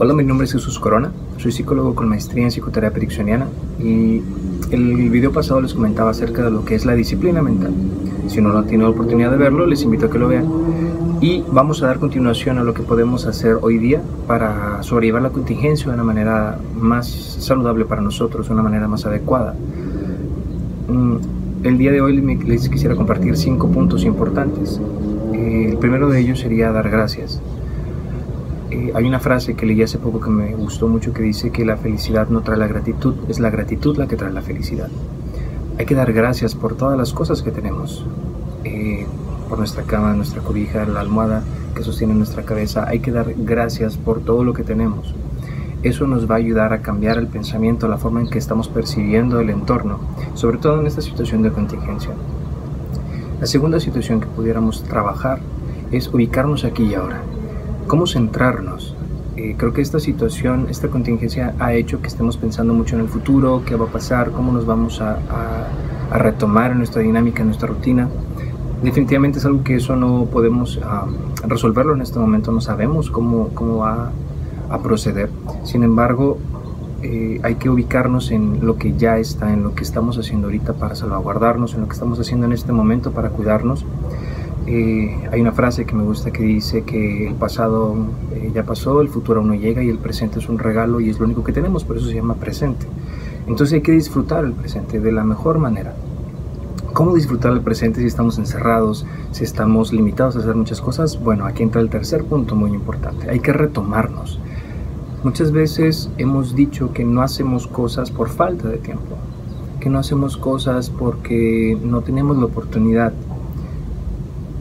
Hola, mi nombre es Jesús Corona, soy psicólogo con maestría en psicoterapia ericksoniana y el video pasado les comentaba acerca de lo que es la disciplina mental. Si no tiene la oportunidad de verlo, les invito a que lo vean. Y vamos a dar continuación a lo que podemos hacer hoy día para sobrellevar la contingencia de una manera más saludable para nosotros, de una manera más adecuada. Mm, el día de hoy les quisiera compartir cinco puntos importantes. Eh, el primero de ellos sería dar gracias. Eh, hay una frase que leí hace poco que me gustó mucho que dice que la felicidad no trae la gratitud, es la gratitud la que trae la felicidad. Hay que dar gracias por todas las cosas que tenemos, eh, por nuestra cama, nuestra cobija, la almohada que sostiene nuestra cabeza. Hay que dar gracias por todo lo que tenemos. Eso nos va a ayudar a cambiar el pensamiento, la forma en que estamos percibiendo el entorno, sobre todo en esta situación de contingencia. La segunda situación que pudiéramos trabajar es ubicarnos aquí y ahora cómo centrarnos. Eh, creo que esta situación, esta contingencia ha hecho que estemos pensando mucho en el futuro, qué va a pasar, cómo nos vamos a, retomar en nuestra dinámica, en nuestra rutina. Definitivamente es algo que eso no podemos resolverlo en este momento, no sabemos cómo, cómo va a proceder. Sin embargo, eh, hay que ubicarnos en lo que ya está, en lo que estamos haciendo ahorita para salvaguardarnos, en lo que estamos haciendo en este momento para cuidarnos eh, hay una frase que me gusta que dice que el pasado eh, ya pasó, el futuro aún no llega y el presente es un regalo y es lo único que tenemos, por eso se llama presente. Entonces hay que disfrutar el presente de la mejor manera. ¿Cómo disfrutar el presente si estamos encerrados, si estamos limitados a hacer muchas cosas? Bueno, aquí entra el tercer punto muy importante. Hay que retomarnos. Muchas veces hemos dicho que no hacemos cosas por falta de tiempo, que no hacemos cosas porque no tenemos la oportunidad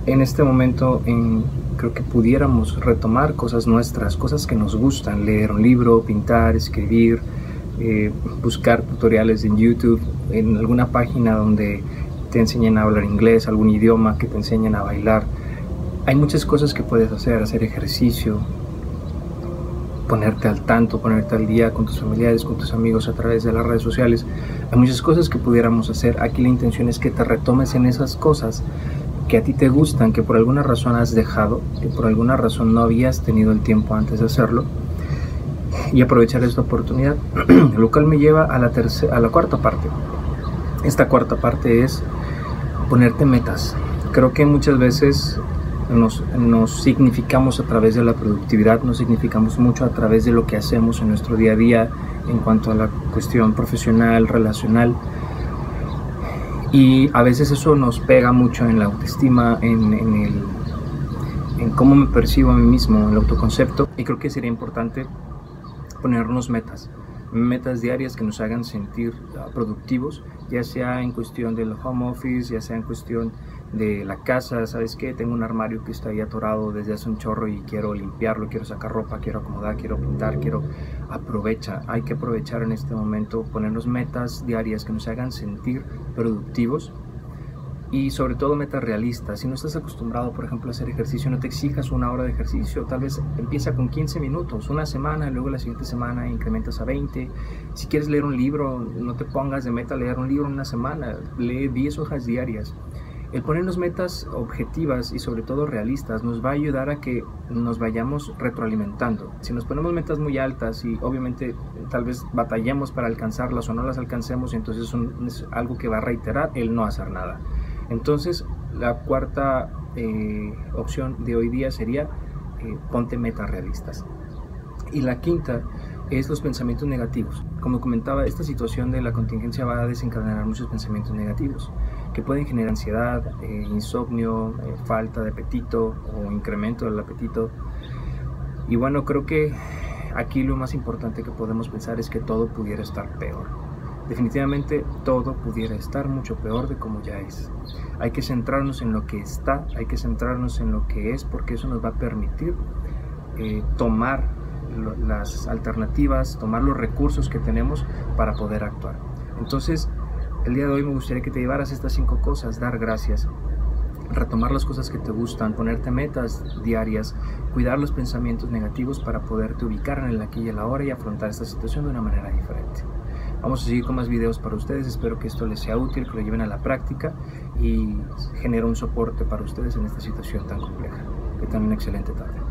en este momento en, creo que pudiéramos retomar cosas nuestras, cosas que nos gustan, leer un libro, pintar, escribir, eh, buscar tutoriales en YouTube, en alguna página donde te enseñen a hablar inglés, algún idioma que te enseñen a bailar. Hay muchas cosas que puedes hacer, hacer ejercicio, ponerte al tanto, ponerte al día con tus familiares, con tus amigos a través de las redes sociales. Hay muchas cosas que pudiéramos hacer. Aquí la intención es que te retomes en esas cosas que a ti te gustan, que por alguna razón has dejado, que por alguna razón no habías tenido el tiempo antes de hacerlo, y aprovechar esta oportunidad, lo cual me lleva a la, a la cuarta parte. Esta cuarta parte es ponerte metas. Creo que muchas veces nos, nos, significamos a través de la productividad, nos significamos mucho a través de lo que hacemos en nuestro día a día en cuanto a la cuestión profesional, relacional, y a veces eso nos pega mucho en la autoestima, en, el, en cómo me percibo a mí mismo, en el autoconcepto. Y creo que sería importante ponernos metas, metas diarias que nos hagan sentir ah, productivos, ya sea en cuestión del home office, ya sea en cuestión de la casa, ¿sabes qué? Tengo un armario que está ahí atorado desde hace un chorro y quiero limpiarlo, quiero sacar ropa, quiero acomodar, quiero pintar, quiero aprovecha. Hay que aprovechar en este momento, ponernos metas diarias que nos hagan sentir productivos y sobre todo metas realistas. Si no estás acostumbrado, por ejemplo, a hacer ejercicio, no te exijas una hora de ejercicio. Tal vez empieza con 15 minutos, una semana, luego la siguiente semana incrementas a 20. Si quieres leer un libro, no te pongas de meta leer un libro en una semana. Lee 10 hojas diarias. El ponernos metas objetivas y sobre todo realistas nos va a ayudar a que nos vayamos retroalimentando. Si nos ponemos metas muy altas y obviamente tal vez batallemos para alcanzarlas o no las alcancemos, entonces es algo que va a reiterar el no hacer nada. Entonces la cuarta eh, opción de hoy día sería eh, ponte metas realistas. Y la quinta es los pensamientos negativos. Como comentaba, esta situación de la contingencia va a desencadenar muchos pensamientos negativos que pueden generar ansiedad, eh, insomnio, falta de apetito o incremento del apetito. Y bueno, creo que aquí lo más importante que podemos pensar es que todo pudiera estar peor. Definitivamente todo pudiera estar mucho peor de como ya es. Hay que centrarnos en lo que está, hay que centrarnos en lo que es, porque eso nos va a permitir eh, tomar las alternativas, tomar los recursos que tenemos para poder actuar. Entonces, el día de hoy me gustaría que te llevaras estas cinco cosas, dar gracias, retomar las cosas que te gustan, ponerte metas diarias, cuidar los pensamientos negativos para poderte ubicar en el aquí y el ahora y afrontar esta situación de una manera diferente. Vamos a seguir con más videos para ustedes, espero que esto les sea útil, que lo lleven a la práctica y genere un soporte para ustedes en esta situación tan compleja. Que tengan una excelente tarde.